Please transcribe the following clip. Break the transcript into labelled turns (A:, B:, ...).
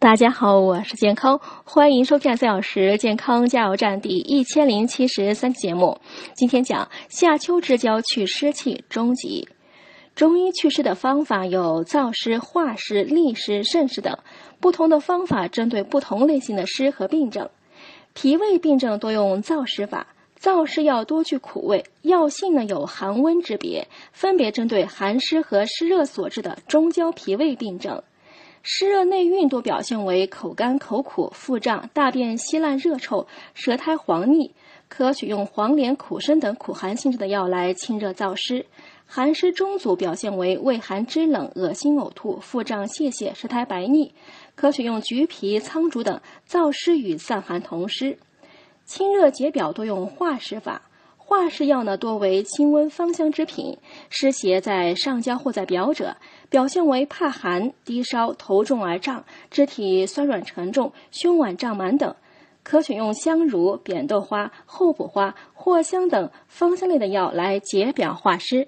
A: 大家好，我是健康，欢迎收看四小时健康加油站第一千零七十三期节目。今天讲夏秋之交去湿气终极。中医祛湿的方法有燥湿、化湿、利湿、渗湿等，不同的方法针对不同类型的湿和病症。脾胃病症多用燥湿法，燥湿药多具苦味，药性呢有寒温之别，分别针对寒湿和湿热所致的中焦脾胃病症。湿热内蕴多表现为口干口苦、腹胀、大便稀烂、热臭、舌苔黄腻，可取用黄连、苦参等苦寒性质的药来清热燥湿。寒湿中阻表现为畏寒肢冷、恶心呕吐、腹胀泄泻、舌苔白腻，可取用橘皮、苍术等燥湿与散寒同湿。清热解表多用化湿法，化湿药呢多为清温芳香之品，湿邪在上焦或在表者，表现为怕寒、低烧、头重而胀、肢体酸软沉重、胸脘胀满等，可选用香茹、扁豆花、厚朴花、藿香等芳香类的药来解表化湿。